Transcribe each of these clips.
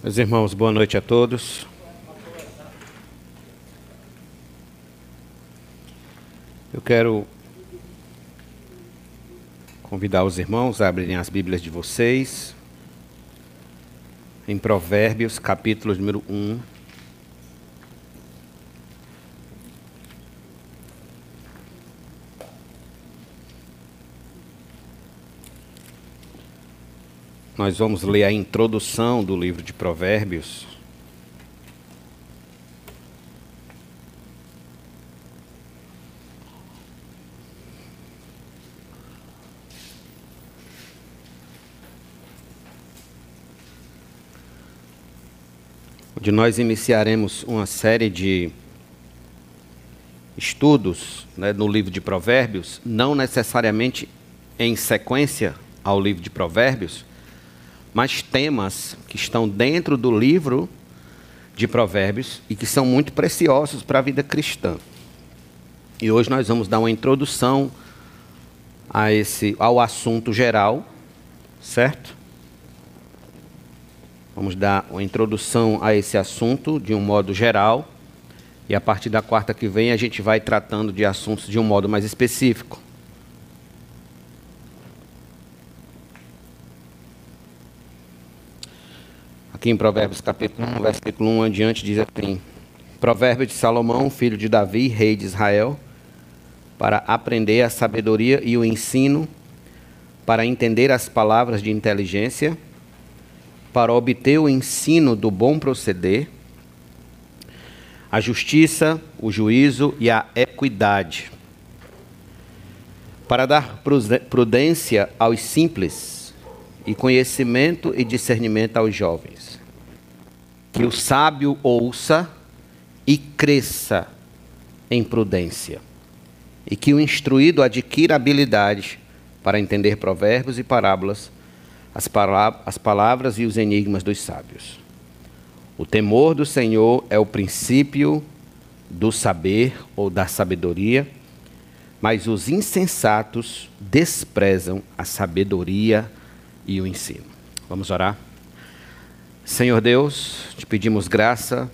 Meus irmãos, boa noite a todos. Eu quero convidar os irmãos a abrirem as Bíblias de vocês em Provérbios, capítulo número 1. Nós vamos ler a introdução do livro de Provérbios. Onde nós iniciaremos uma série de estudos né, no livro de Provérbios, não necessariamente em sequência ao livro de Provérbios, mas temas que estão dentro do livro de Provérbios e que são muito preciosos para a vida cristã. E hoje nós vamos dar uma introdução a esse, ao assunto geral, certo? Vamos dar uma introdução a esse assunto de um modo geral. E a partir da quarta que vem a gente vai tratando de assuntos de um modo mais específico. Aqui em Provérbios capítulo 1, versículo 1 adiante, diz assim: Provérbio de Salomão, filho de Davi, rei de Israel, para aprender a sabedoria e o ensino, para entender as palavras de inteligência, para obter o ensino do bom proceder, a justiça, o juízo e a equidade, para dar prudência aos simples e conhecimento e discernimento aos jovens. Que o sábio ouça e cresça em prudência, e que o instruído adquira habilidade para entender provérbios e parábolas, as, as palavras e os enigmas dos sábios. O temor do Senhor é o princípio do saber ou da sabedoria, mas os insensatos desprezam a sabedoria e o ensino. Vamos orar? Senhor Deus, te pedimos graça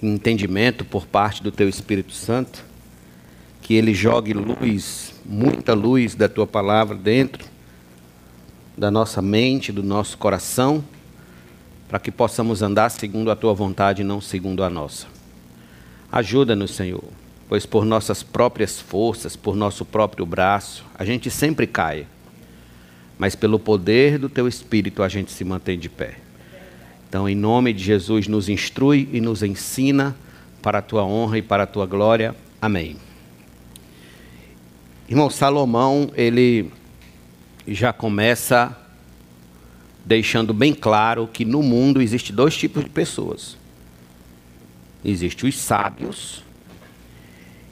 entendimento por parte do Teu Espírito Santo, que Ele jogue luz, muita luz da Tua palavra dentro da nossa mente, do nosso coração, para que possamos andar segundo a Tua vontade e não segundo a nossa. Ajuda-nos, Senhor, pois por nossas próprias forças, por nosso próprio braço, a gente sempre cai mas pelo poder do teu Espírito a gente se mantém de pé. Então, em nome de Jesus, nos instrui e nos ensina para a tua honra e para a tua glória. Amém. Irmão, Salomão, ele já começa deixando bem claro que no mundo existe dois tipos de pessoas. Existem os sábios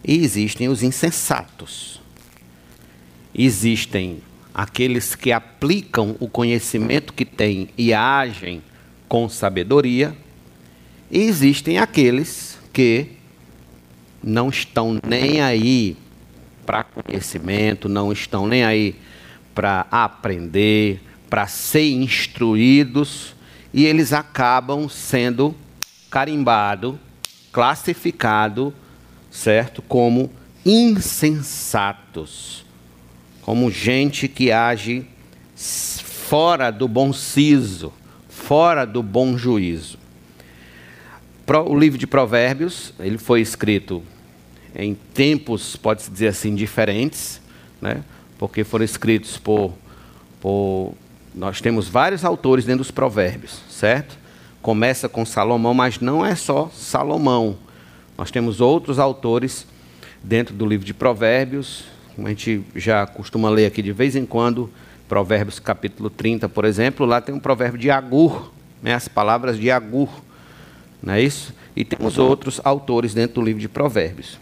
e existem os insensatos. Existem aqueles que aplicam o conhecimento que têm e agem com sabedoria, e existem aqueles que não estão nem aí para conhecimento, não estão nem aí para aprender, para ser instruídos, e eles acabam sendo carimbados, classificados, certo, como insensatos como gente que age fora do bom siso, fora do bom juízo. O livro de Provérbios, ele foi escrito em tempos, pode-se dizer assim, diferentes, né? porque foram escritos por, por. Nós temos vários autores dentro dos Provérbios, certo? Começa com Salomão, mas não é só Salomão. Nós temos outros autores dentro do livro de Provérbios, a gente já costuma ler aqui de vez em quando, Provérbios capítulo 30, por exemplo, lá tem um provérbio de Agur, né, as palavras de Agur, não é isso? E temos outros autores dentro do livro de Provérbios.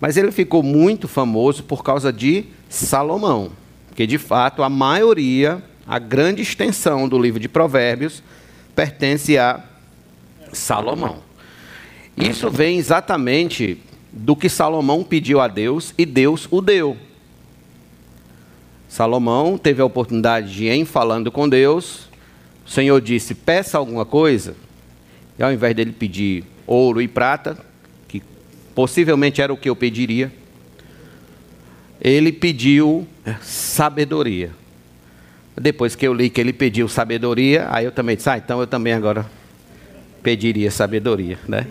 Mas ele ficou muito famoso por causa de Salomão, que de fato a maioria, a grande extensão do livro de Provérbios pertence a Salomão. Isso vem exatamente do que Salomão pediu a Deus e Deus o deu. Salomão teve a oportunidade de, em falando com Deus, o Senhor disse: peça alguma coisa, e ao invés dele pedir ouro e prata, que possivelmente era o que eu pediria, ele pediu sabedoria. Depois que eu li que ele pediu sabedoria, aí eu também disse: ah, então eu também agora pediria sabedoria, né?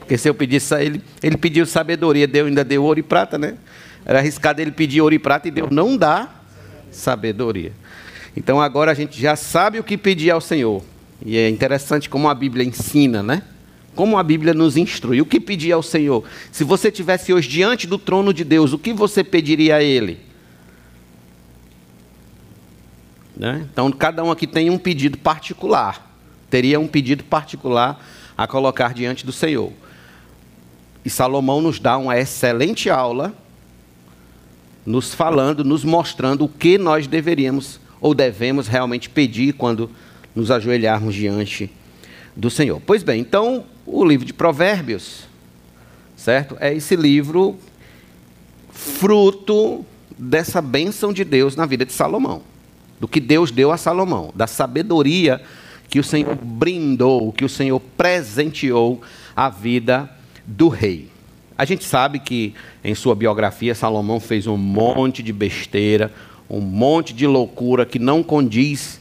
Porque se eu pedisse ele, ele pediu sabedoria, Deus ainda deu ouro e prata, né? Era arriscado ele pedir ouro e prata e Deus não dá sabedoria. Então agora a gente já sabe o que pedir ao Senhor. E é interessante como a Bíblia ensina, né? Como a Bíblia nos instrui. O que pedir ao Senhor? Se você tivesse hoje diante do trono de Deus, o que você pediria a Ele? Né? Então cada um aqui tem um pedido particular. Teria um pedido particular a colocar diante do Senhor. E Salomão nos dá uma excelente aula, nos falando, nos mostrando o que nós deveríamos ou devemos realmente pedir quando nos ajoelharmos diante do Senhor. Pois bem, então o livro de Provérbios, certo? É esse livro fruto dessa bênção de Deus na vida de Salomão, do que Deus deu a Salomão, da sabedoria que o Senhor brindou, que o Senhor presenteou à vida do rei. A gente sabe que em sua biografia Salomão fez um monte de besteira, um monte de loucura que não condiz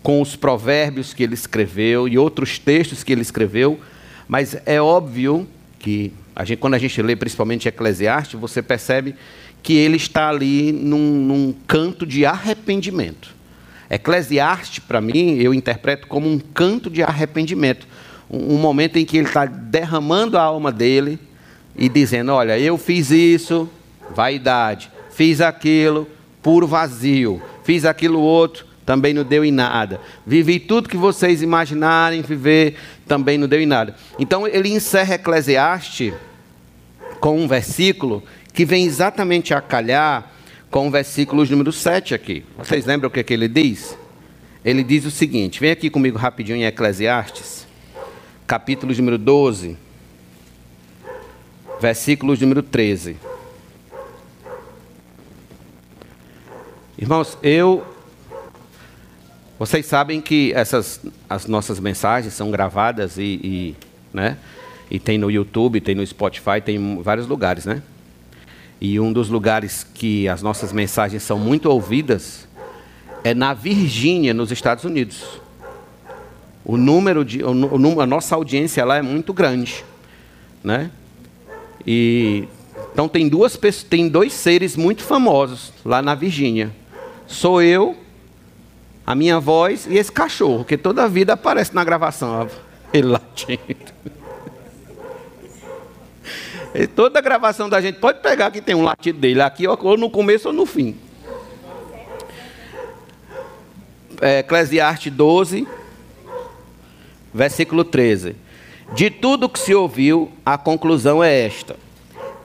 com os provérbios que ele escreveu e outros textos que ele escreveu, mas é óbvio que a gente, quando a gente lê principalmente Eclesiastes, você percebe que ele está ali num, num canto de arrependimento. Eclesiastes, para mim, eu interpreto como um canto de arrependimento. Um, um momento em que ele está derramando a alma dele e dizendo: Olha, eu fiz isso, vaidade, fiz aquilo, puro vazio. Fiz aquilo outro, também não deu em nada. Vivi tudo que vocês imaginarem viver, também não deu em nada. Então ele encerra Eclesiastes com um versículo que vem exatamente a calhar com o versículo número 7 aqui. Vocês lembram o que, é que ele diz? Ele diz o seguinte: vem aqui comigo rapidinho em Eclesiastes, capítulo número 12, versículo número 13. Irmãos, eu. Vocês sabem que essas as nossas mensagens são gravadas e, e, né? E tem no YouTube, tem no Spotify, tem em vários lugares, né? E um dos lugares que as nossas mensagens são muito ouvidas é na Virgínia, nos Estados Unidos. O número de o, a nossa audiência lá é muito grande, né? E então tem duas tem dois seres muito famosos lá na Virgínia sou eu, a minha voz e esse cachorro, que toda a vida aparece na gravação, ele latindo. E toda a gravação da gente pode pegar que tem um latido dele aqui, ou no começo ou no fim. É, Eclesiastes 12, versículo 13. De tudo que se ouviu, a conclusão é esta: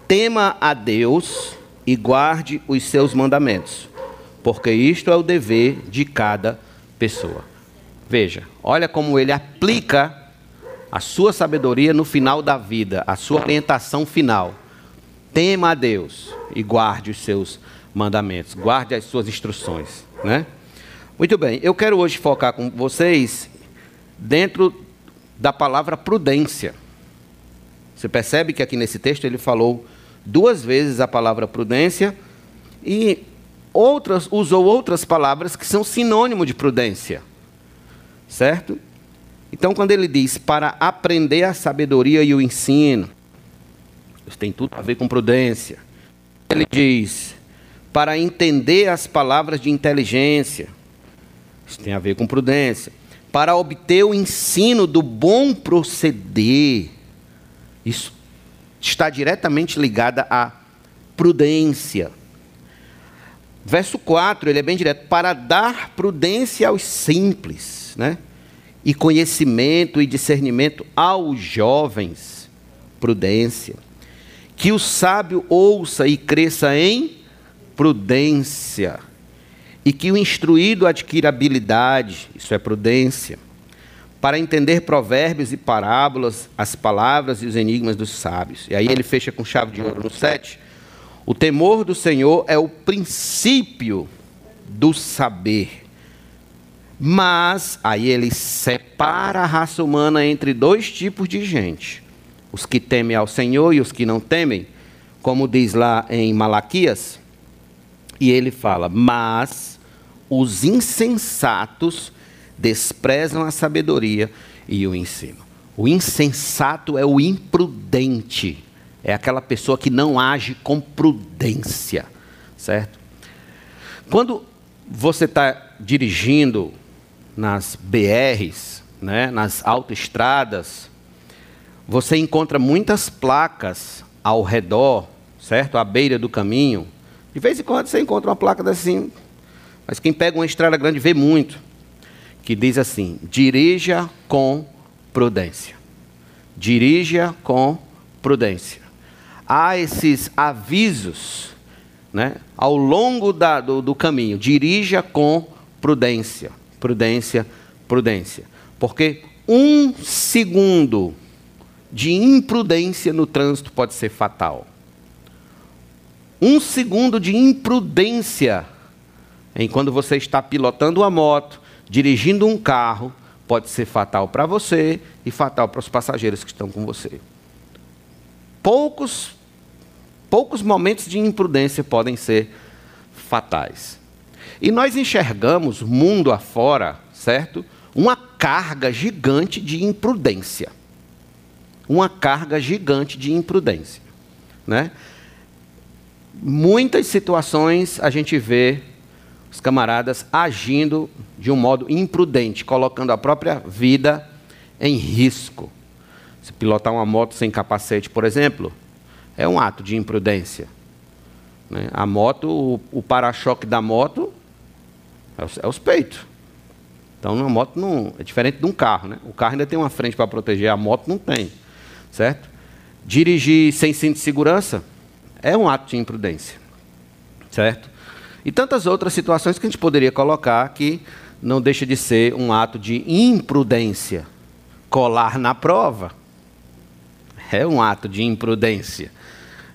tema a Deus e guarde os seus mandamentos porque isto é o dever de cada pessoa. Veja, olha como ele aplica a sua sabedoria no final da vida, a sua orientação final. Tema a Deus e guarde os seus mandamentos, guarde as suas instruções, né? Muito bem, eu quero hoje focar com vocês dentro da palavra prudência. Você percebe que aqui nesse texto ele falou duas vezes a palavra prudência e outras, usou outras palavras que são sinônimo de prudência. Certo? Então, quando ele diz para aprender a sabedoria e o ensino, isso tem tudo a ver com prudência. Ele diz para entender as palavras de inteligência, isso tem a ver com prudência. Para obter o ensino do bom proceder, isso está diretamente ligado à prudência. Verso 4, ele é bem direto, para dar prudência aos simples, né? E conhecimento e discernimento aos jovens, prudência. Que o sábio ouça e cresça em prudência. E que o instruído adquira habilidade, isso é prudência, para entender provérbios e parábolas, as palavras e os enigmas dos sábios. E aí ele fecha com chave de ouro no 7 o temor do Senhor é o princípio do saber. Mas aí ele separa a raça humana entre dois tipos de gente: os que temem ao Senhor e os que não temem, como diz lá em Malaquias. E ele fala: Mas os insensatos desprezam a sabedoria e o ensino. O insensato é o imprudente, é aquela pessoa que não age com prudência, certo? Quando você está dirigindo nas BRs, né, nas autoestradas, você encontra muitas placas ao redor, certo? À beira do caminho. De vez em quando você encontra uma placa assim, mas quem pega uma estrada grande vê muito, que diz assim: dirija com prudência. Dirija com prudência. Há esses avisos né, ao longo da, do, do caminho. Dirija com prudência prudência, prudência. Porque um segundo de imprudência no trânsito pode ser fatal. Um segundo de imprudência em quando você está pilotando uma moto, dirigindo um carro, pode ser fatal para você e fatal para os passageiros que estão com você. Poucos, poucos momentos de imprudência podem ser fatais. E nós enxergamos mundo afora, certo? Uma carga gigante de imprudência. Uma carga gigante de imprudência, né? Muitas situações a gente vê os camaradas agindo de um modo imprudente, colocando a própria vida em risco. Se pilotar uma moto sem capacete, por exemplo, é um ato de imprudência. Né? A moto, o, para-choque da moto é é os peitos. Então, uma moto não é diferente de um carro, né? O carro ainda tem uma frente para proteger, a moto não tem, certo? Dirigir sem cinto de segurança é um ato de imprudência, certo? E tantas outras situações que a gente poderia colocar que não deixa de ser um ato de imprudência. Colar na prova é um ato de imprudência,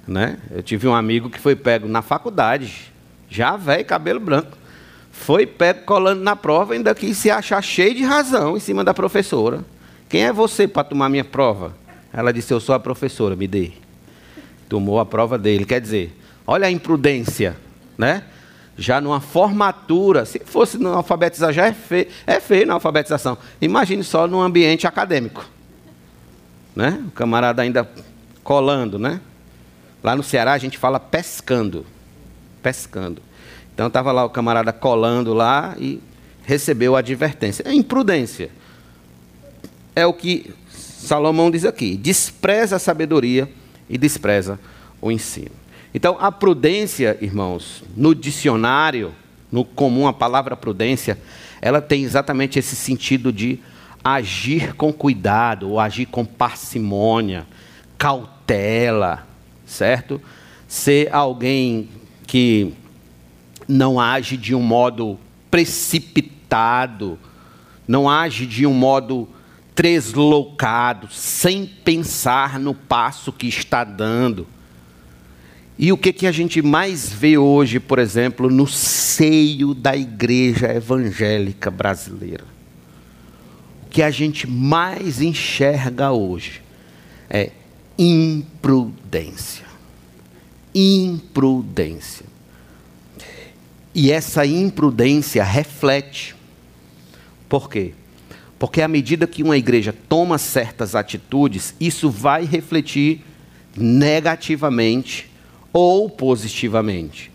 né? Eu tive um amigo que foi pego na faculdade, já velho, cabelo branco foi pego colando na prova, ainda quis se achar cheio de razão em cima da professora. Quem é você para tomar minha prova? Ela disse: Eu sou a professora, me dê. Tomou a prova dele. Quer dizer, olha a imprudência, né? Já numa formatura, se fosse no alfabetizar, já é feio, é feio na alfabetização. Imagine só num ambiente acadêmico. Né? O camarada ainda colando, né? Lá no Ceará a gente fala pescando. Pescando. Então estava lá o camarada colando lá e recebeu a advertência. É imprudência. É o que Salomão diz aqui: despreza a sabedoria e despreza o ensino. Então, a prudência, irmãos, no dicionário, no comum, a palavra prudência, ela tem exatamente esse sentido de agir com cuidado, ou agir com parcimônia, cautela, certo? Ser alguém que não age de um modo precipitado, não age de um modo treslocado, sem pensar no passo que está dando. E o que, que a gente mais vê hoje, por exemplo, no seio da igreja evangélica brasileira? O que a gente mais enxerga hoje é imprudência. Imprudência. E essa imprudência reflete. Por quê? Porque à medida que uma igreja toma certas atitudes, isso vai refletir negativamente ou positivamente.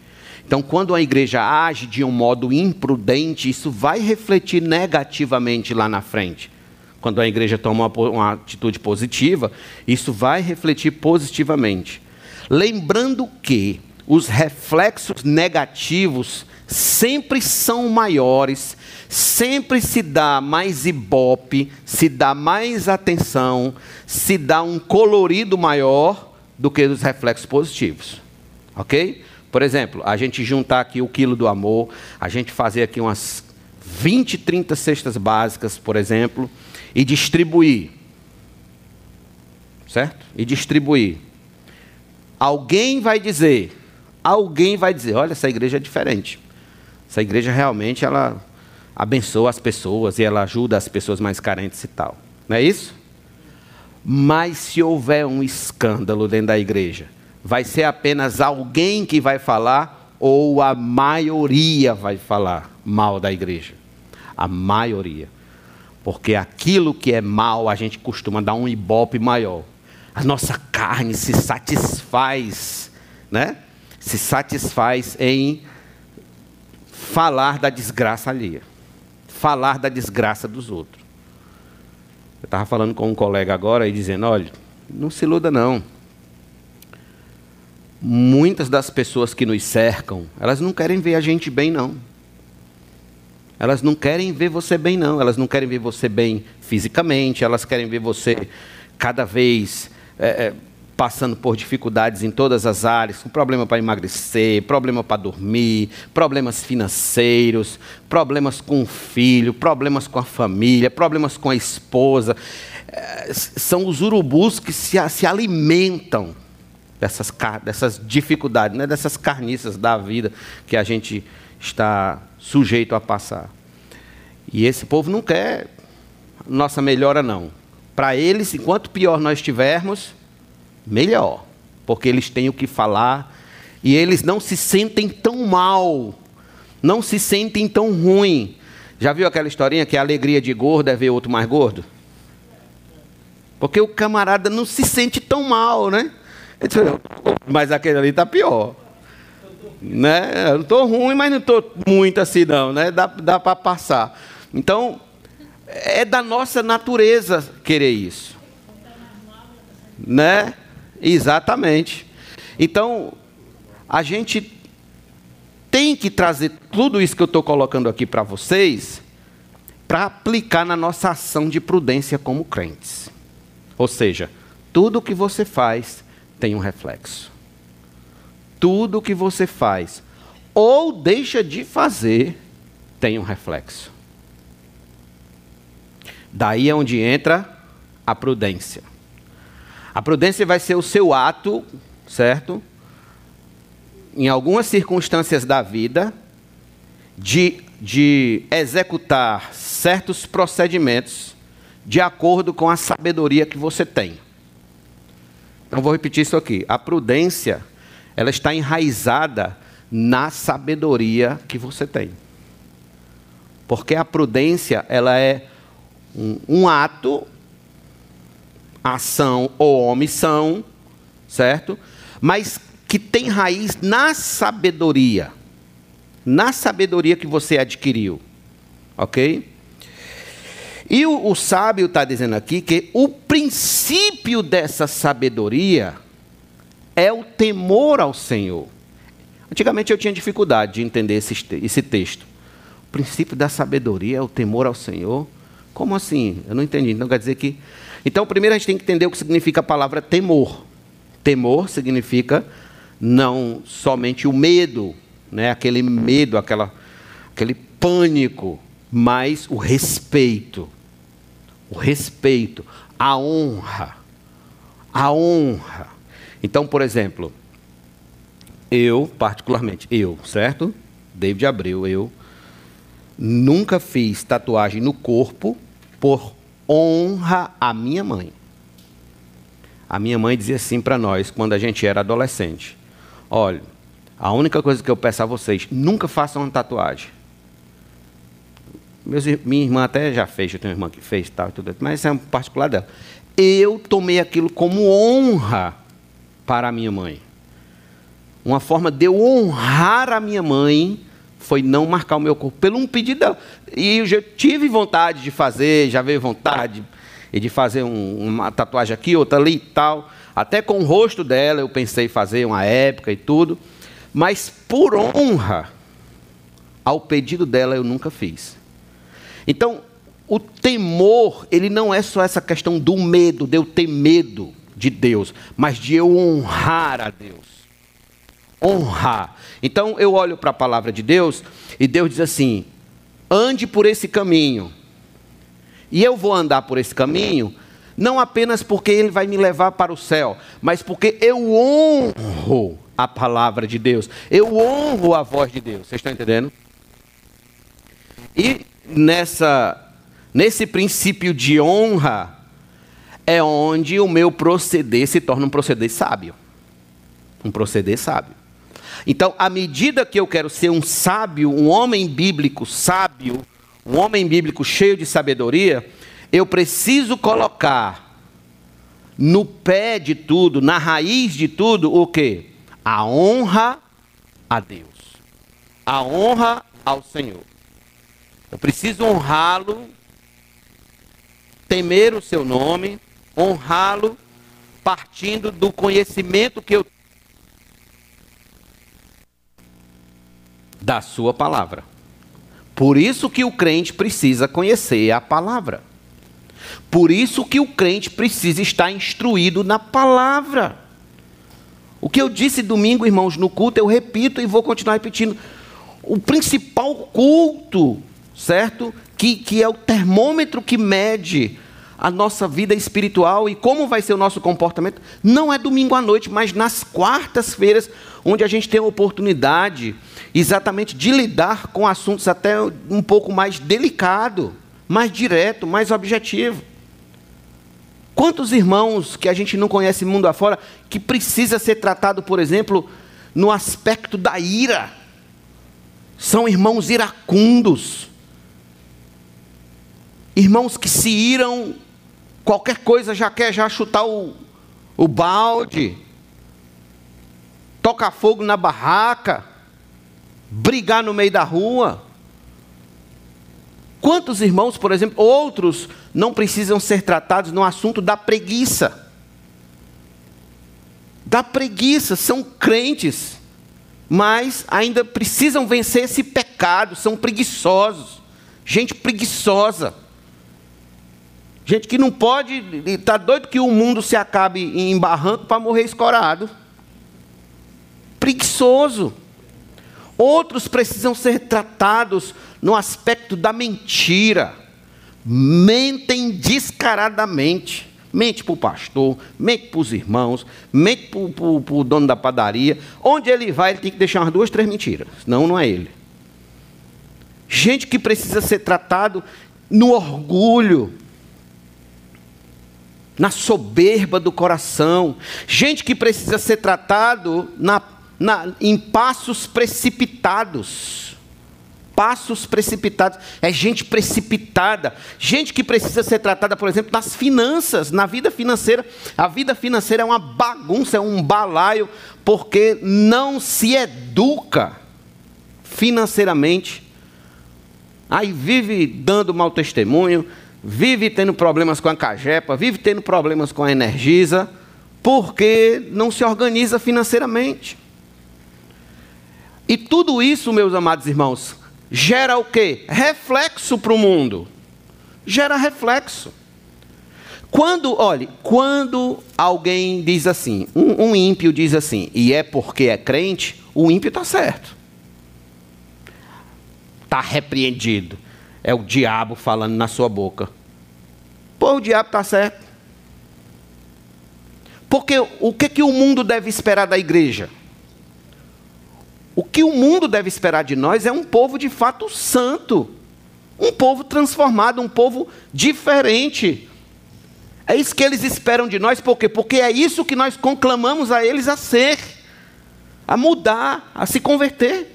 Então, quando a igreja age de um modo imprudente, isso vai refletir negativamente lá na frente. Quando a igreja toma uma, uma atitude positiva, isso vai refletir positivamente. Lembrando que os reflexos negativos sempre são maiores, sempre se dá mais ibope, se dá mais atenção, se dá um colorido maior do que os reflexos positivos. Ok? Por exemplo, a gente juntar aqui o quilo do amor, a gente fazer aqui umas 20, 30 cestas básicas, por exemplo, e distribuir. Certo? E distribuir. Alguém vai dizer, alguém vai dizer, olha, essa igreja é diferente. Essa igreja realmente ela, abençoa as pessoas e ela ajuda as pessoas mais carentes e tal. Não é isso? Mas se houver um escândalo dentro da igreja, vai ser apenas alguém que vai falar ou a maioria vai falar mal da igreja? A maioria. Porque aquilo que é mal, a gente costuma dar um ibope maior. A nossa carne se satisfaz, né? Se satisfaz em falar da desgraça alheia falar da desgraça dos outros. Eu estava falando com um colega agora e dizendo: olha, não se iluda não. Muitas das pessoas que nos cercam, elas não querem ver a gente bem, não. Elas não querem ver você bem, não. Elas não querem ver você bem fisicamente, elas querem ver você cada vez é, é, passando por dificuldades em todas as áreas, com problema para emagrecer, problema para dormir, problemas financeiros, problemas com o filho, problemas com a família, problemas com a esposa. É, são os urubus que se, se alimentam dessas, dessas dificuldades, né? dessas carniças da vida que a gente está sujeito a passar. E esse povo não quer nossa melhora, não. Para eles, enquanto pior nós estivermos, melhor, porque eles têm o que falar e eles não se sentem tão mal, não se sentem tão ruim. Já viu aquela historinha que a alegria de gordo é ver outro mais gordo? Porque o camarada não se sente tão mal, né? Mas aquele ali está pior. Né? Eu não estou ruim, mas não estou muito assim, não. Né? Dá, dá para passar. Então, é da nossa natureza querer isso. Né? Exatamente. Então, a gente tem que trazer tudo isso que eu estou colocando aqui para vocês para aplicar na nossa ação de prudência como crentes. Ou seja, tudo que você faz tem um reflexo. Tudo que você faz ou deixa de fazer tem um reflexo. Daí é onde entra a prudência. A prudência vai ser o seu ato, certo? Em algumas circunstâncias da vida, de, de executar certos procedimentos de acordo com a sabedoria que você tem. Então vou repetir isso aqui. A prudência, ela está enraizada na sabedoria que você tem. Porque a prudência, ela é um, um ato ação ou omissão, certo? Mas que tem raiz na sabedoria. Na sabedoria que você adquiriu. Ok? E o, o sábio está dizendo aqui que o princípio dessa sabedoria é o temor ao Senhor. Antigamente eu tinha dificuldade de entender esse, esse texto. O princípio da sabedoria é o temor ao Senhor. Como assim? Eu não entendi. Então quer dizer que então, primeiro a gente tem que entender o que significa a palavra temor. Temor significa não somente o medo, né, aquele medo, aquela, aquele pânico, mas o respeito. O respeito, a honra. A honra. Então, por exemplo, eu, particularmente, eu, certo? David Abreu, eu nunca fiz tatuagem no corpo por honra a minha mãe. A minha mãe dizia assim para nós quando a gente era adolescente: Olha, a única coisa que eu peço a vocês, nunca façam uma tatuagem. Meus, minha irmã até já fez, eu tenho uma irmã que fez tal, tudo, mas é um particular dela. Eu tomei aquilo como honra para a minha mãe. Uma forma de eu honrar a minha mãe foi não marcar o meu corpo pelo um pedido dela. E eu já tive vontade de fazer, já veio vontade de fazer um, uma tatuagem aqui, outra ali e tal. Até com o rosto dela eu pensei fazer uma época e tudo. Mas por honra ao pedido dela eu nunca fiz. Então, o temor, ele não é só essa questão do medo, de eu ter medo de Deus, mas de eu honrar a Deus honrar. Então eu olho para a palavra de Deus e Deus diz assim: ande por esse caminho. E eu vou andar por esse caminho, não apenas porque ele vai me levar para o céu, mas porque eu honro a palavra de Deus, eu honro a voz de Deus. Vocês estão entendendo? E nessa nesse princípio de honra é onde o meu proceder se torna um proceder sábio. Um proceder sábio. Então, à medida que eu quero ser um sábio, um homem bíblico sábio, um homem bíblico cheio de sabedoria, eu preciso colocar no pé de tudo, na raiz de tudo, o que? A honra a Deus. A honra ao Senhor. Eu preciso honrá-lo, temer o seu nome, honrá-lo, partindo do conhecimento que eu da sua palavra. Por isso que o crente precisa conhecer a palavra. Por isso que o crente precisa estar instruído na palavra. O que eu disse domingo, irmãos, no culto, eu repito e vou continuar repetindo. O principal culto, certo? Que, que é o termômetro que mede a nossa vida espiritual e como vai ser o nosso comportamento, não é domingo à noite, mas nas quartas-feiras, onde a gente tem a oportunidade exatamente de lidar com assuntos até um pouco mais delicado, mais direto, mais objetivo. Quantos irmãos que a gente não conhece mundo afora que precisa ser tratado, por exemplo, no aspecto da ira? São irmãos iracundos. Irmãos que se iram Qualquer coisa já quer já chutar o, o balde, tocar fogo na barraca, brigar no meio da rua. Quantos irmãos, por exemplo, outros não precisam ser tratados no assunto da preguiça? Da preguiça, são crentes, mas ainda precisam vencer esse pecado, são preguiçosos, gente preguiçosa. Gente que não pode, está doido que o mundo se acabe em barranco para morrer escorado. Preguiçoso. Outros precisam ser tratados no aspecto da mentira. Mentem descaradamente. Mente para o pastor, mente para os irmãos, mente para o dono da padaria. Onde ele vai, ele tem que deixar umas duas, três mentiras. Senão, não é ele. Gente que precisa ser tratado no orgulho na soberba do coração, gente que precisa ser tratado na, na, em passos precipitados. Passos precipitados, é gente precipitada, gente que precisa ser tratada, por exemplo, nas finanças, na vida financeira. A vida financeira é uma bagunça, é um balaio, porque não se educa financeiramente. Aí vive dando mau testemunho, vive tendo problemas com a Cagepa, vive tendo problemas com a Energisa, porque não se organiza financeiramente. E tudo isso, meus amados irmãos, gera o quê? Reflexo para o mundo. Gera reflexo. Quando, olhe, quando alguém diz assim, um, um ímpio diz assim, e é porque é crente, o ímpio está certo. Está repreendido. É o diabo falando na sua boca. Pô, o diabo está certo. Porque o que, que o mundo deve esperar da igreja? O que o mundo deve esperar de nós é um povo de fato santo, um povo transformado, um povo diferente. É isso que eles esperam de nós, por quê? Porque é isso que nós conclamamos a eles a ser, a mudar, a se converter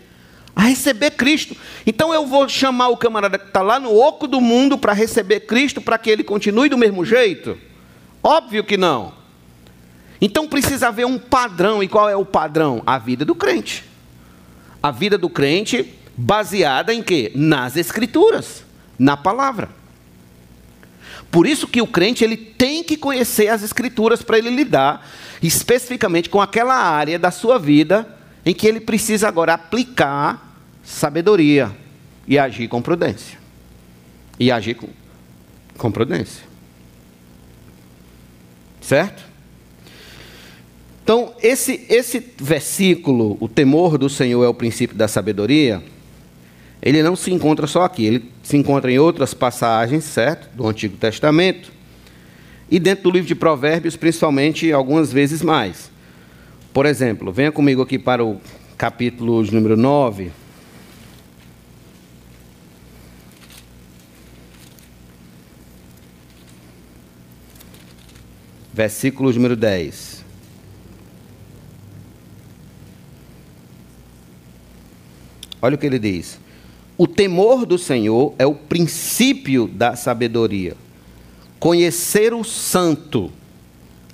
a receber Cristo. Então eu vou chamar o camarada que está lá no oco do mundo para receber Cristo, para que ele continue do mesmo jeito? Óbvio que não. Então precisa haver um padrão, e qual é o padrão? A vida do crente. A vida do crente baseada em quê? Nas escrituras, na palavra. Por isso que o crente ele tem que conhecer as escrituras para ele lidar especificamente com aquela área da sua vida em que ele precisa agora aplicar sabedoria e agir com prudência. E agir com, com prudência. Certo? Então, esse, esse versículo, o temor do Senhor é o princípio da sabedoria, ele não se encontra só aqui, ele se encontra em outras passagens, certo? Do Antigo Testamento. E dentro do livro de Provérbios, principalmente, algumas vezes mais. Por exemplo, venha comigo aqui para o capítulo número 9. Versículo número 10. Olha o que ele diz. O temor do Senhor é o princípio da sabedoria. Conhecer o santo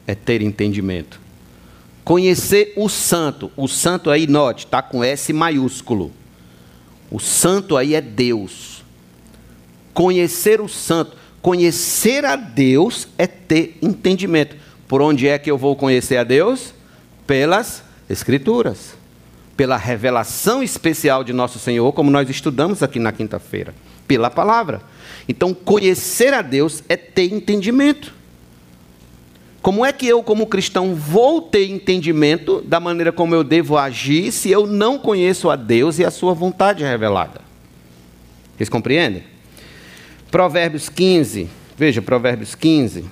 é ter entendimento. Conhecer o santo, o santo aí, note, está com S maiúsculo. O santo aí é Deus. Conhecer o santo, conhecer a Deus é ter entendimento. Por onde é que eu vou conhecer a Deus? Pelas Escrituras pela revelação especial de nosso Senhor, como nós estudamos aqui na quinta-feira, pela palavra. Então, conhecer a Deus é ter entendimento. Como é que eu, como cristão, vou ter entendimento da maneira como eu devo agir se eu não conheço a Deus e a sua vontade revelada? Vocês compreendem? Provérbios 15, veja, Provérbios 15.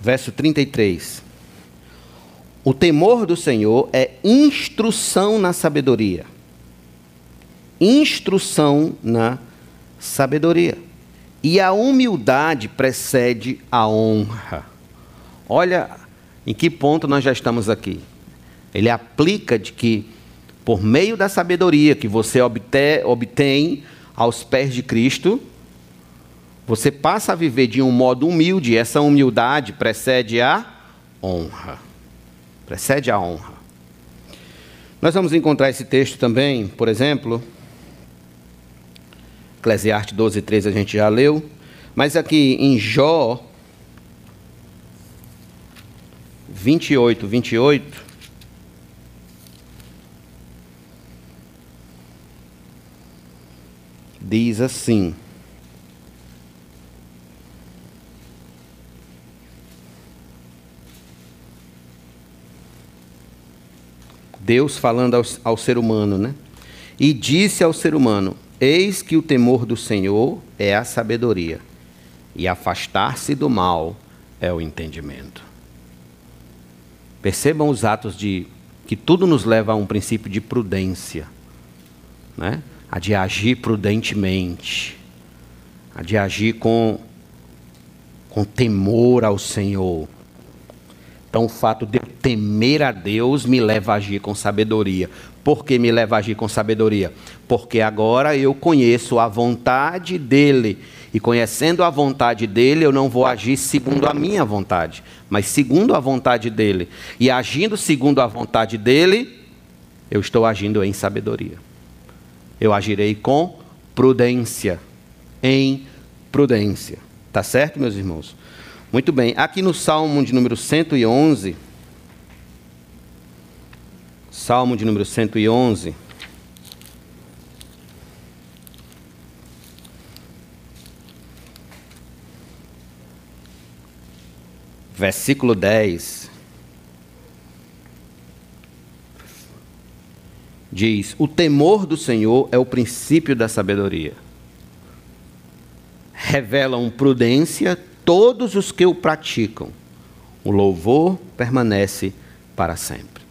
verso 33. O temor do Senhor é instrução na sabedoria. Instrução na sabedoria. E a humildade precede a honra. Olha em que ponto nós já estamos aqui. Ele aplica de que, por meio da sabedoria que você obtém aos pés de Cristo, você passa a viver de um modo humilde, essa humildade precede a honra. Precede a honra. Nós vamos encontrar esse texto também, por exemplo, Eclesiastes 12, 13 a gente já leu, mas aqui em Jó 28, 28. Diz assim: Deus falando ao, ao ser humano, né? E disse ao ser humano: Eis que o temor do Senhor é a sabedoria, e afastar-se do mal é o entendimento. Percebam os atos de que tudo nos leva a um princípio de prudência, né? A de agir prudentemente, a de agir com com temor ao Senhor. Então, o fato de eu temer a Deus me leva a agir com sabedoria. Por que me leva a agir com sabedoria? Porque agora eu conheço a vontade dEle. E conhecendo a vontade dEle, eu não vou agir segundo a minha vontade, mas segundo a vontade dEle. E agindo segundo a vontade dEle, eu estou agindo em sabedoria. Eu agirei com prudência. Em prudência. Tá certo, meus irmãos? Muito bem, aqui no Salmo de número 111, Salmo de número 111, versículo 10, diz: O temor do Senhor é o princípio da sabedoria. Revelam prudência todos os que o praticam. O louvor permanece para sempre.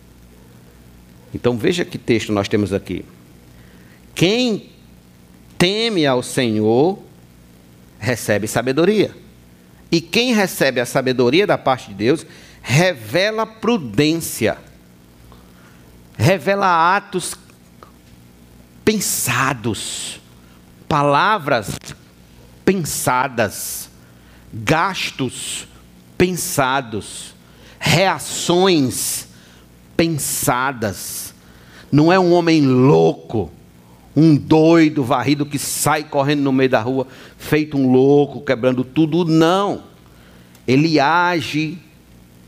Então veja que texto nós temos aqui. Quem teme ao Senhor recebe sabedoria. E quem recebe a sabedoria da parte de Deus revela prudência. Revela atos pensados, palavras pensadas gastos pensados, reações pensadas. Não é um homem louco, um doido varrido que sai correndo no meio da rua, feito um louco, quebrando tudo. Não. Ele age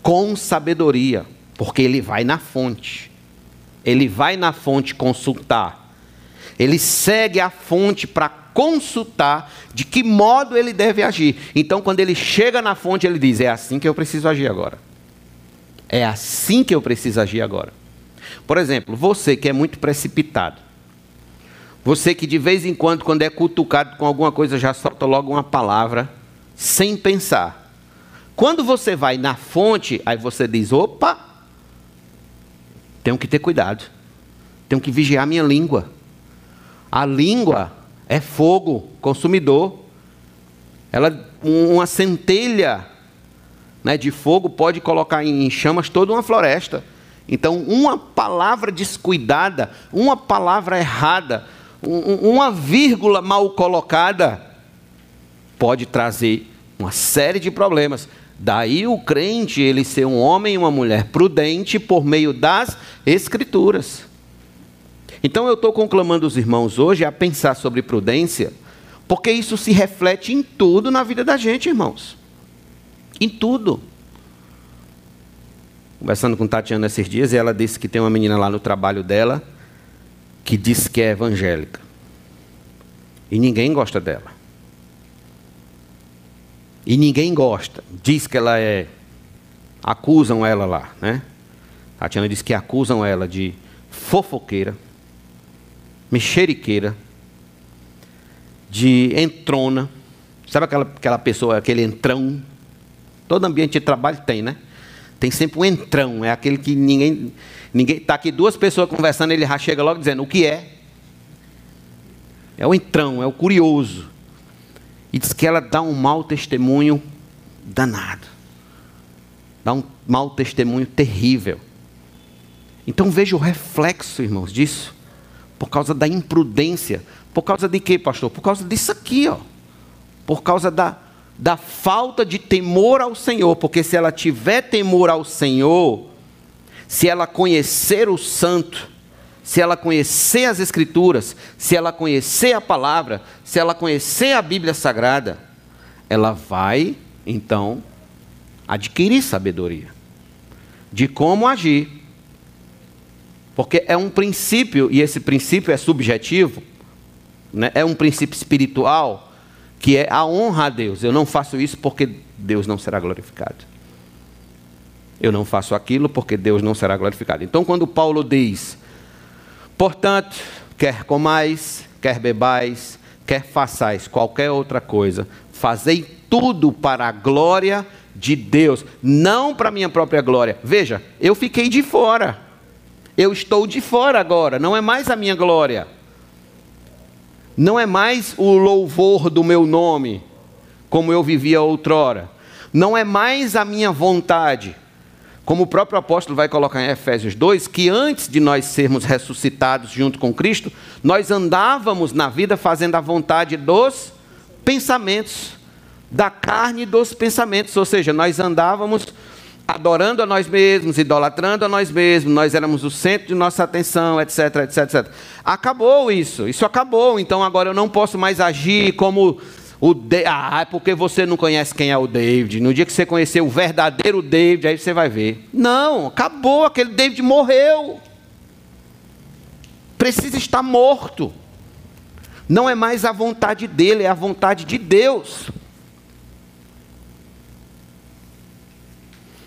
com sabedoria, porque ele vai na fonte. Ele vai na fonte consultar. Ele segue a fonte para consultar de que modo ele deve agir. Então, quando ele chega na fonte, ele diz: É assim que eu preciso agir agora. É assim que eu preciso agir agora. Por exemplo, você que é muito precipitado, você que de vez em quando, quando é cutucado com alguma coisa, já solta logo uma palavra sem pensar. Quando você vai na fonte, aí você diz: opa, tenho que ter cuidado, tenho que vigiar minha língua. A língua é fogo consumidor. Ela, uma centelha né, de fogo pode colocar em chamas toda uma floresta. Então, uma palavra descuidada, uma palavra errada, uma vírgula mal colocada, pode trazer uma série de problemas. Daí o crente ele ser um homem e uma mulher prudente por meio das escrituras. Então eu estou conclamando os irmãos hoje a pensar sobre prudência, porque isso se reflete em tudo na vida da gente, irmãos. Em tudo. Conversando com Tatiana esses dias, ela disse que tem uma menina lá no trabalho dela que diz que é evangélica. E ninguém gosta dela. E ninguém gosta. Diz que ela é. Acusam ela lá, né? Tatiana diz que acusam ela de fofoqueira, mexeriqueira, de entrona. Sabe aquela, aquela pessoa, aquele entrão? Todo ambiente de trabalho tem, né? Tem sempre um entrão, é aquele que ninguém. ninguém Está aqui duas pessoas conversando, ele já chega logo dizendo o que é. É o entrão, é o curioso. E diz que ela dá um mau testemunho danado. Dá um mau testemunho terrível. Então veja o reflexo, irmãos, disso. Por causa da imprudência. Por causa de quê, pastor? Por causa disso aqui, ó. Por causa da, da falta de temor ao Senhor. Porque se ela tiver temor ao Senhor, se ela conhecer o santo, se ela conhecer as Escrituras, se ela conhecer a palavra, se ela conhecer a Bíblia Sagrada, ela vai, então, adquirir sabedoria de como agir. Porque é um princípio, e esse princípio é subjetivo, né? é um princípio espiritual, que é a honra a Deus. Eu não faço isso porque Deus não será glorificado. Eu não faço aquilo porque Deus não será glorificado. Então, quando Paulo diz Portanto, quer comais, quer bebais, quer façais qualquer outra coisa, fazei tudo para a glória de Deus, não para a minha própria glória. Veja, eu fiquei de fora. Eu estou de fora agora, não é mais a minha glória. Não é mais o louvor do meu nome, como eu vivia outrora. Não é mais a minha vontade como o próprio apóstolo vai colocar em Efésios 2, que antes de nós sermos ressuscitados junto com Cristo, nós andávamos na vida fazendo a vontade dos pensamentos, da carne dos pensamentos, ou seja, nós andávamos adorando a nós mesmos, idolatrando a nós mesmos, nós éramos o centro de nossa atenção, etc, etc, etc. Acabou isso, isso acabou, então agora eu não posso mais agir como de... Ah, é porque você não conhece quem é o David. No dia que você conhecer o verdadeiro David, aí você vai ver. Não, acabou, aquele David morreu. Precisa estar morto. Não é mais a vontade dele, é a vontade de Deus.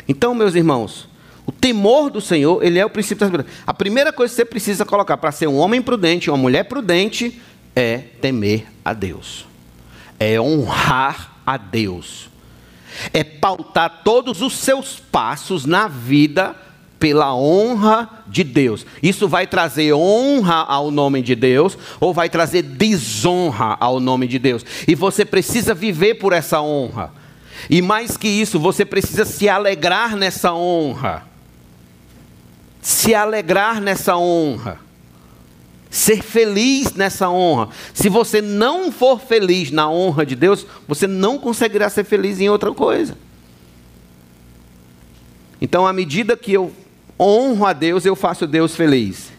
Então, meus irmãos, o temor do Senhor, ele é o princípio da A primeira coisa que você precisa colocar para ser um homem prudente, uma mulher prudente, é temer a Deus é honrar a Deus, é pautar todos os seus passos na vida pela honra de Deus. Isso vai trazer honra ao nome de Deus ou vai trazer desonra ao nome de Deus. E você precisa viver por essa honra. E mais que isso, você precisa se alegrar nessa honra. Se alegrar nessa honra ser feliz nessa honra. Se você não for feliz na honra de Deus, você não conseguirá ser feliz em outra coisa. Então, à medida que eu honro a Deus, eu faço Deus feliz.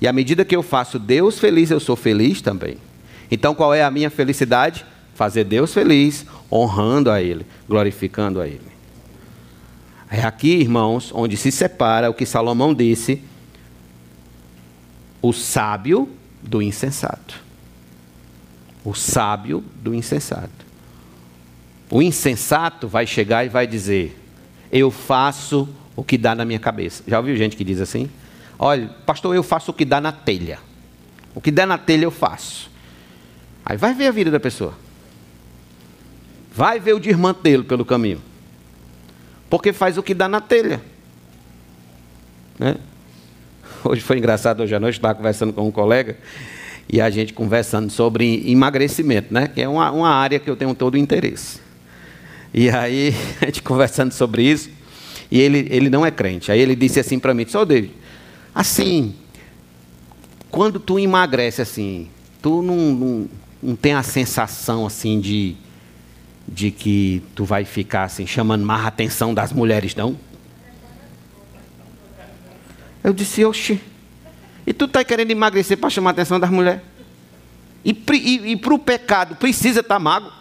E à medida que eu faço Deus feliz, eu sou feliz também. Então, qual é a minha felicidade? Fazer Deus feliz, honrando a Ele, glorificando a Ele. É aqui, irmãos, onde se separa o que Salomão disse o sábio do insensato. O sábio do insensato. O insensato vai chegar e vai dizer: Eu faço o que dá na minha cabeça. Já ouviu gente que diz assim? Olha, pastor, eu faço o que dá na telha. O que der na telha eu faço. Aí vai ver a vida da pessoa. Vai ver o desmantelo pelo caminho. Porque faz o que dá na telha. Né? Hoje foi engraçado, hoje à noite, estava conversando com um colega, E a gente conversando sobre emagrecimento, né? Que é uma, uma área que eu tenho todo o interesse. E aí, a gente conversando sobre isso, e ele, ele não é crente. Aí ele disse assim para mim, só David, assim, quando tu emagrece assim, tu não, não, não tem a sensação assim de, de que tu vai ficar assim, chamando mais a atenção das mulheres, não? Eu disse, oxi, e tu está querendo emagrecer para chamar a atenção das mulheres? E, e, e para o pecado, precisa estar tá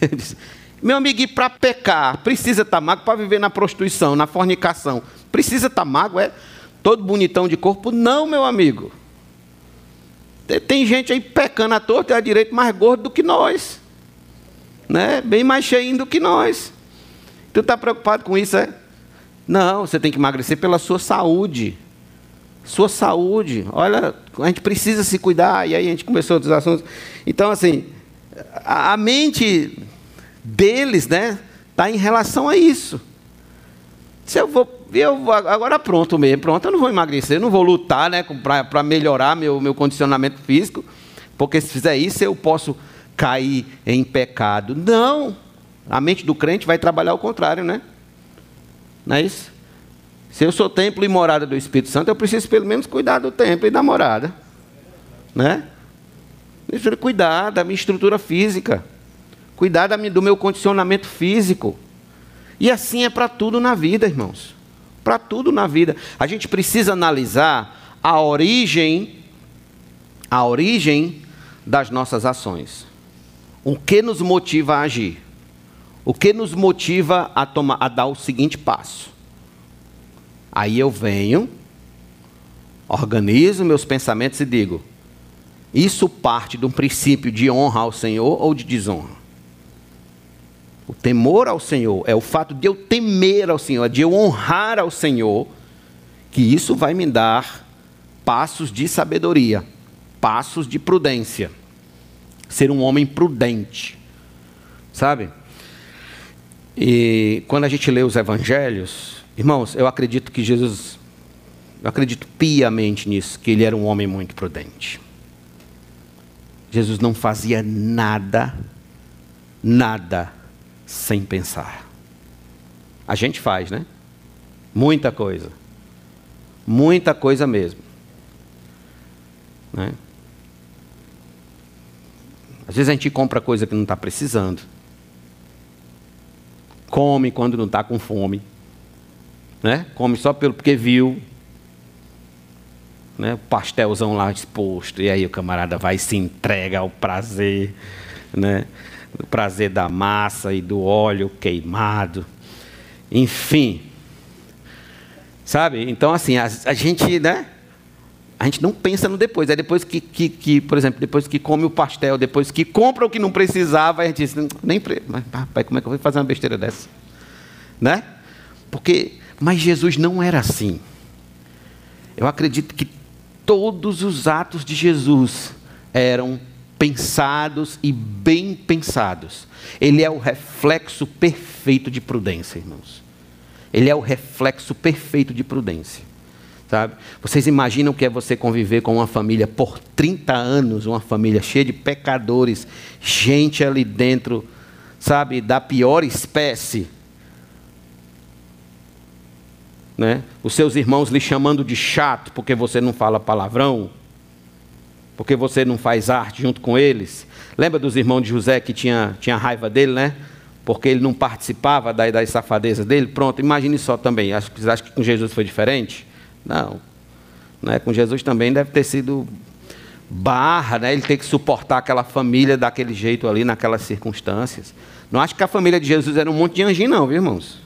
meu amigo, e para pecar, precisa estar tá para viver na prostituição, na fornicação. Precisa estar tá é? Todo bonitão de corpo? Não, meu amigo. Tem gente aí pecando à torta e à direita mais gordo do que nós. Né? Bem mais cheinho do que nós. Tu está preocupado com isso, é? Não, você tem que emagrecer pela sua saúde. Sua saúde. Olha, a gente precisa se cuidar. E aí a gente começou outros assuntos. Então, assim, a mente deles, né, está em relação a isso. Se eu vou, eu agora pronto mesmo, pronto, eu não vou emagrecer, eu não vou lutar, né, para melhorar meu, meu condicionamento físico, porque se fizer isso eu posso cair em pecado. Não, a mente do crente vai trabalhar ao contrário, né? Não é isso? Se eu sou templo e morada do Espírito Santo, eu preciso pelo menos cuidar do templo e da morada, né? Preciso cuidar da minha estrutura física cuidar do meu condicionamento físico. E assim é para tudo na vida, irmãos. Para tudo na vida. A gente precisa analisar a origem, a origem das nossas ações. O que nos motiva a agir? O que nos motiva a, tomar, a dar o seguinte passo? Aí eu venho, organizo meus pensamentos e digo: isso parte de um princípio de honra ao Senhor ou de desonra? O temor ao Senhor é o fato de eu temer ao Senhor, de eu honrar ao Senhor, que isso vai me dar passos de sabedoria, passos de prudência. Ser um homem prudente. Sabe? E quando a gente lê os evangelhos, irmãos, eu acredito que Jesus, eu acredito piamente nisso, que ele era um homem muito prudente. Jesus não fazia nada, nada sem pensar. A gente faz, né? Muita coisa. Muita coisa mesmo. Né? Às vezes a gente compra coisa que não está precisando. Come quando não está com fome. Né? Come só pelo porque viu. Né? Pastelzão lá exposto. E aí o camarada vai e se entrega ao prazer. Né? do prazer da massa e do óleo queimado, enfim. Sabe? Então, assim, a, a gente, né? A gente não pensa no depois. É depois que, que, que, por exemplo, depois que come o pastel, depois que compra o que não precisava, a gente diz, nem mas, rapaz, como é que eu vou fazer uma besteira dessa? Né? Porque, mas Jesus não era assim. Eu acredito que todos os atos de Jesus eram pensados e bem pensados. Ele é o reflexo perfeito de prudência, irmãos. Ele é o reflexo perfeito de prudência. Sabe? Vocês imaginam o que é você conviver com uma família por 30 anos, uma família cheia de pecadores, gente ali dentro, sabe, da pior espécie. Né? Os seus irmãos lhe chamando de chato porque você não fala palavrão porque você não faz arte junto com eles. Lembra dos irmãos de José que tinha, tinha raiva dele, né? Porque ele não participava das, das safadezas dele? Pronto, imagine só também. Acho, vocês que com Jesus foi diferente? Não. Né? Com Jesus também deve ter sido barra, né? ele tem que suportar aquela família daquele jeito ali, naquelas circunstâncias. Não acho que a família de Jesus era um monte de anjinho, não, viu, irmãos?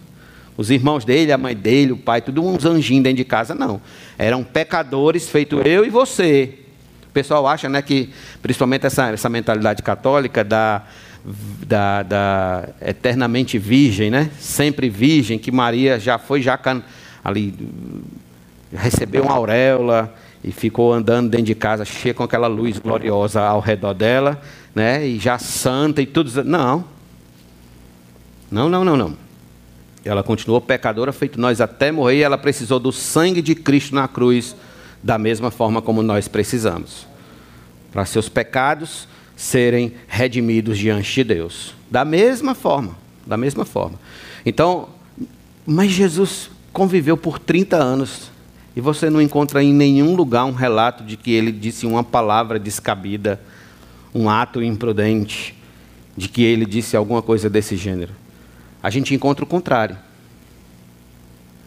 Os irmãos dele, a mãe dele, o pai, tudo uns anjinhos dentro de casa, não. Eram pecadores, feito eu e você. O pessoal acha né, que, principalmente essa, essa mentalidade católica da, da, da, eternamente virgem, né? sempre virgem, que Maria já foi já ali, recebeu uma auréola e ficou andando dentro de casa, cheia com aquela luz gloriosa ao redor dela, né? e já santa e tudo. Não. Não, não, não, não. Ela continuou pecadora, feito nós até morrer, e ela precisou do sangue de Cristo na cruz da mesma forma como nós precisamos, para seus pecados serem redimidos diante de Deus. Da mesma forma, da mesma forma. Então, mas Jesus conviveu por 30 anos e você não encontra em nenhum lugar um relato de que ele disse uma palavra descabida, um ato imprudente, de que ele disse alguma coisa desse gênero. A gente encontra o contrário.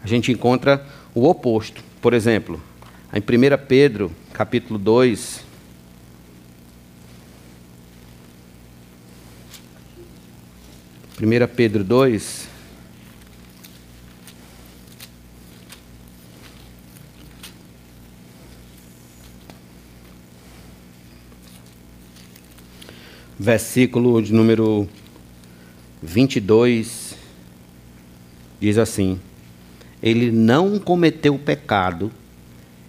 A gente encontra o oposto. Por exemplo, em 1 Pedro, capítulo 2, Primeira Pedro 2, versículo de número 22, diz assim: Ele não cometeu pecado,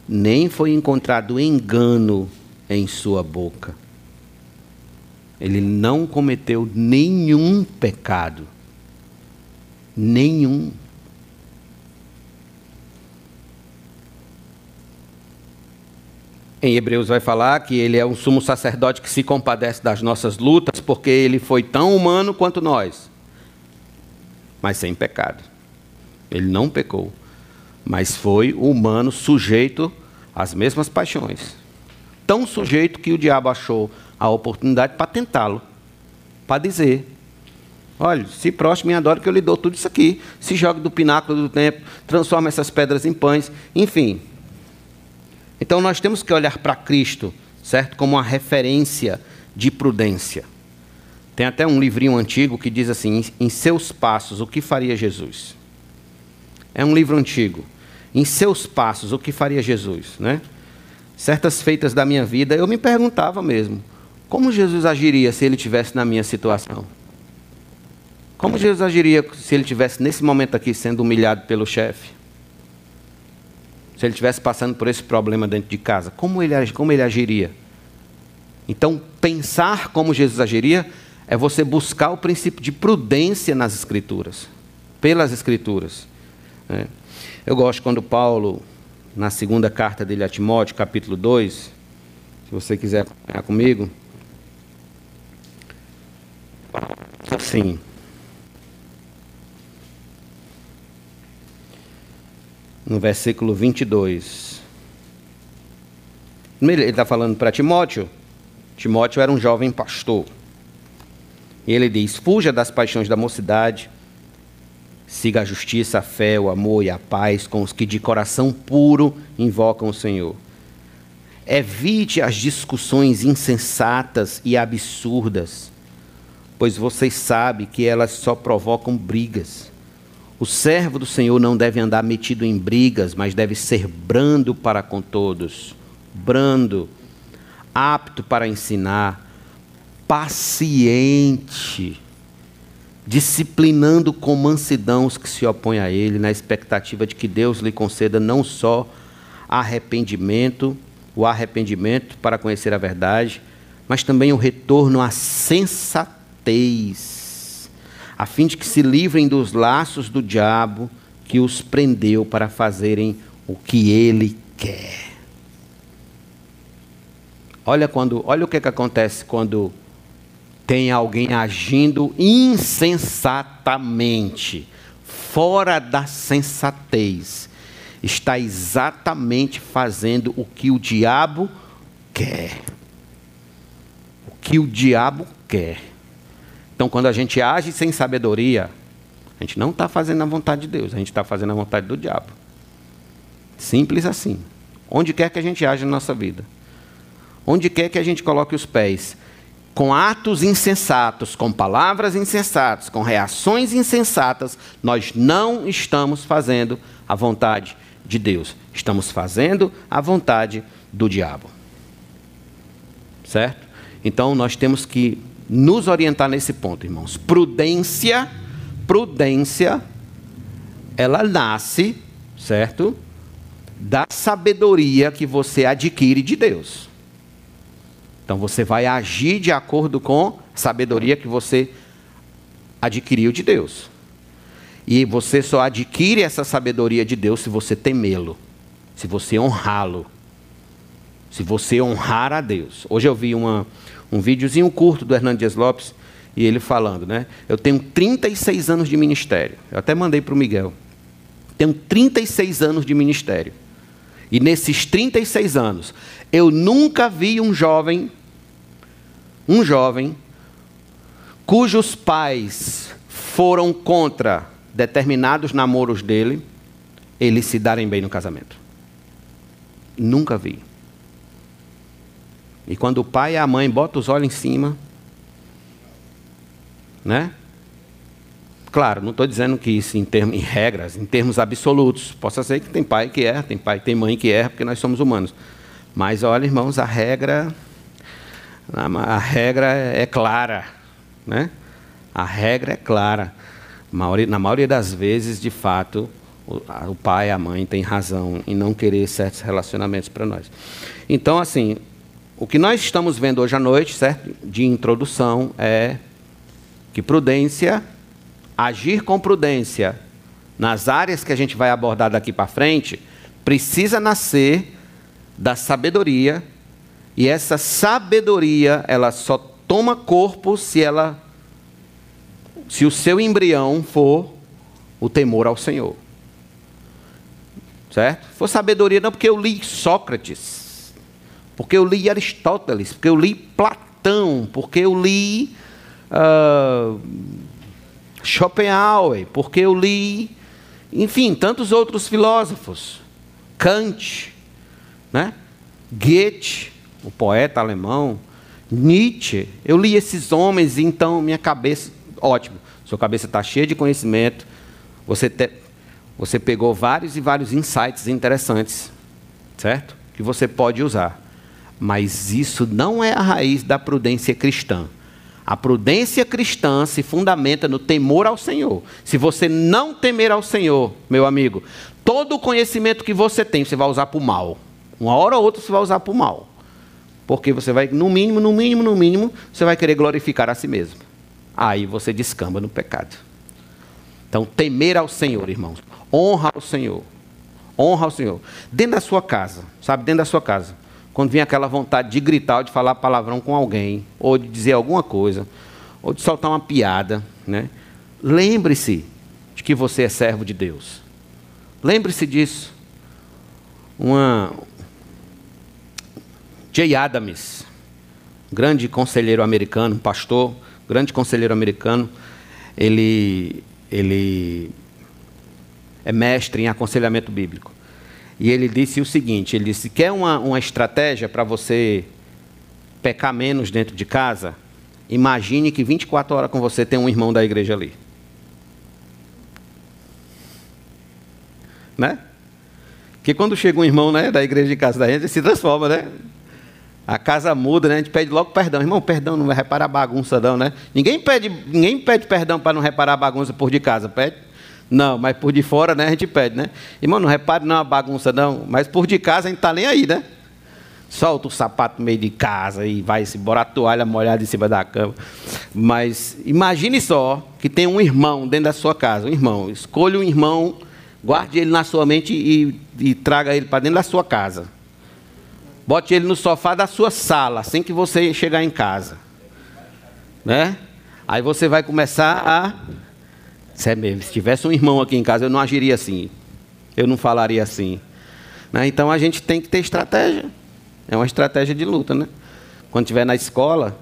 nem foi encontrado engano em sua boca. Ele não cometeu nenhum pecado. Nenhum. Em Hebreus vai falar que ele é um sumo sacerdote que se compadece das nossas lutas, porque ele foi tão humano quanto nós, mas sem pecado. Ele não pecou, mas foi humano, sujeito às mesmas paixões. Tão sujeito que o diabo achou a oportunidade para tentá-lo, para dizer: Olha, se próximo me adora que eu lhe dou tudo isso aqui. Se jogue do pináculo do templo, transforma essas pedras em pães, enfim, então nós temos que olhar para Cristo, certo? Como uma referência de prudência. Tem até um livrinho antigo que diz assim: Em seus passos, o que faria Jesus? É um livro antigo. Em seus passos, o que faria Jesus, né? Certas feitas da minha vida, eu me perguntava mesmo: como Jesus agiria se ele tivesse na minha situação? Como Jesus agiria se ele tivesse nesse momento aqui sendo humilhado pelo chefe? Se ele estivesse passando por esse problema dentro de casa, como ele, como ele agiria? Então, pensar como Jesus agiria é você buscar o princípio de prudência nas Escrituras, pelas Escrituras. Né? Eu gosto quando Paulo, na segunda carta dele a Timóteo, capítulo 2, se você quiser acompanhar comigo, assim. No versículo 22. Ele está falando para Timóteo. Timóteo era um jovem pastor. E ele diz: Fuja das paixões da mocidade, siga a justiça, a fé, o amor e a paz com os que de coração puro invocam o Senhor. Evite as discussões insensatas e absurdas, pois vocês sabem que elas só provocam brigas. O servo do Senhor não deve andar metido em brigas, mas deve ser brando para com todos, brando, apto para ensinar, paciente, disciplinando com mansidão os que se opõem a ele, na expectativa de que Deus lhe conceda não só arrependimento, o arrependimento para conhecer a verdade, mas também o retorno à sensatez a fim de que se livrem dos laços do diabo que os prendeu para fazerem o que ele quer. Olha quando, olha o que, que acontece quando tem alguém agindo insensatamente, fora da sensatez. Está exatamente fazendo o que o diabo quer. O que o diabo quer. Então, quando a gente age sem sabedoria, a gente não está fazendo a vontade de Deus, a gente está fazendo a vontade do diabo. Simples assim. Onde quer que a gente age na nossa vida, onde quer que a gente coloque os pés, com atos insensatos, com palavras insensatas, com reações insensatas, nós não estamos fazendo a vontade de Deus. Estamos fazendo a vontade do diabo. Certo? Então nós temos que nos orientar nesse ponto, irmãos. Prudência, prudência, ela nasce, certo? Da sabedoria que você adquire de Deus. Então você vai agir de acordo com a sabedoria que você adquiriu de Deus. E você só adquire essa sabedoria de Deus se você temê-lo, se você honrá-lo, Se você honrar a Deus. Hoje eu vi uma, um videozinho curto do Hernandes Lopes e ele falando, né? Eu tenho 36 anos de ministério. Eu até mandei para o Miguel. Tenho 36 anos de ministério. E nesses 36 anos, eu nunca vi um jovem, um jovem, cujos pais foram contra determinados namoros dele, eles se darem bem no casamento. Nunca vi. E quando o pai e a mãe botam os olhos em cima, né? Claro, não estou dizendo que isso em, termos, em regras, em termos absolutos. Possa ser que tem pai que erra, tem pai, tem mãe que erra, porque nós somos humanos. Mas olha, irmãos, a regra, a, regra é clara, né? A regra é clara. Na maioria das vezes, de fato, o pai e a mãe têm razão em não querer certos relacionamentos para nós. Então, assim, o que nós estamos vendo hoje à noite, certo? De introdução, é que prudência, agir com prudência nas áreas que a gente vai abordar daqui para frente, precisa nascer da sabedoria, e essa sabedoria, ela só toma corpo se ela se o seu embrião for o temor ao Senhor. Certo? For sabedoria não porque eu li Sócrates, porque eu li Aristóteles, porque eu li Platão, porque eu li uh, Schopenhauer, porque eu li, enfim, tantos outros filósofos, Kant, né? Goethe, o poeta alemão, Nietzsche. Eu li esses homens, então minha cabeça, ótimo, sua cabeça está cheia de conhecimento, você, te, você pegou vários e vários insights interessantes, certo? Que você pode usar. Mas isso não é a raiz da prudência cristã. A prudência cristã se fundamenta no temor ao Senhor. Se você não temer ao Senhor, meu amigo, todo o conhecimento que você tem, você vai usar para o mal. Uma hora ou outra você vai usar para o mal. Porque você vai, no mínimo, no mínimo, no mínimo, você vai querer glorificar a si mesmo. Aí você descamba no pecado. Então, temer ao Senhor, irmãos. Honra ao Senhor. Honra ao Senhor. Dentro da sua casa, sabe? Dentro da sua casa quando vem aquela vontade de gritar ou de falar palavrão com alguém, ou de dizer alguma coisa, ou de soltar uma piada, né? lembre-se de que você é servo de Deus. Lembre-se disso. Uma Jay Adams, grande conselheiro americano, pastor, grande conselheiro americano, ele ele é mestre em aconselhamento bíblico. E ele disse o seguinte: ele disse, quer uma, uma estratégia para você pecar menos dentro de casa? Imagine que 24 horas com você tem um irmão da igreja ali. Né? Porque quando chega um irmão né, da igreja de casa da gente, ele se transforma, né? A casa muda, né? A gente pede logo perdão. Irmão, perdão, não vai reparar a bagunça, não, né? Ninguém pede, ninguém pede perdão para não reparar a bagunça por de casa. Pede. Não, mas por de fora, né, a gente pede, né? Irmão, não repare não é uma bagunça, não. Mas por de casa a gente está nem aí, né? Solta o sapato no meio de casa e vai se embora a toalha molhada em cima da cama. Mas imagine só que tem um irmão dentro da sua casa, um irmão. Escolha um irmão, guarde ele na sua mente e, e traga ele para dentro da sua casa. Bote ele no sofá da sua sala, assim que você chegar em casa. Né? Aí você vai começar a é mesmo. Se tivesse um irmão aqui em casa, eu não agiria assim. Eu não falaria assim. Né? Então a gente tem que ter estratégia. É uma estratégia de luta, né? Quando estiver na escola,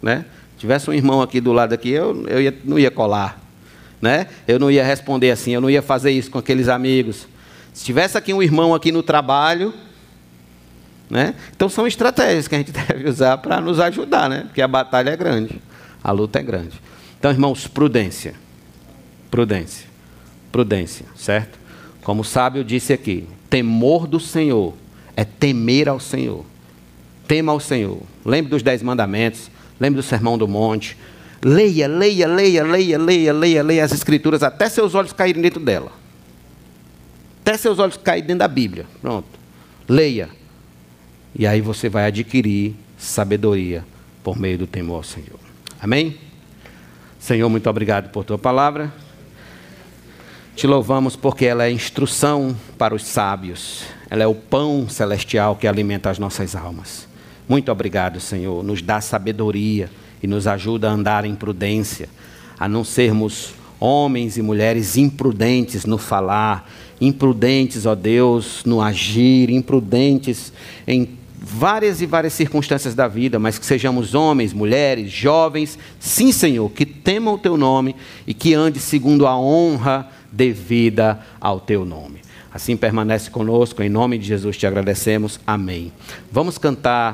né? Tivesse um irmão aqui do lado aqui, eu, eu ia, não ia colar, né? Eu não ia responder assim, eu não ia fazer isso com aqueles amigos. Se tivesse aqui um irmão aqui no trabalho, né? Então são estratégias que a gente deve usar para nos ajudar, né? Porque a batalha é grande, a luta é grande. Então, irmãos, prudência. Prudência. Prudência, certo? Como o sábio disse aqui, temor do Senhor é temer ao Senhor. Tema ao Senhor. Lembre dos dez mandamentos, lembre do sermão do monte. Leia, leia, leia, leia, leia, leia, leia as escrituras até seus olhos caírem dentro dela. Até seus olhos caírem dentro da Bíblia. Pronto. Leia. E aí você vai adquirir sabedoria por meio do temor ao Senhor. Amém? Senhor, muito obrigado por tua palavra. Te louvamos porque ela é instrução para os sábios, ela é o pão celestial que alimenta as nossas almas. Muito obrigado, Senhor. Nos dá sabedoria e nos ajuda a andar em prudência, a não sermos homens e mulheres imprudentes no falar, imprudentes, ó Deus, no agir, imprudentes em várias e várias circunstâncias da vida, mas que sejamos homens, mulheres, jovens, sim, Senhor, que temam o teu nome e que ande segundo a honra devida ao teu nome. Assim permanece conosco, em nome de Jesus te agradecemos. Amém. Vamos cantar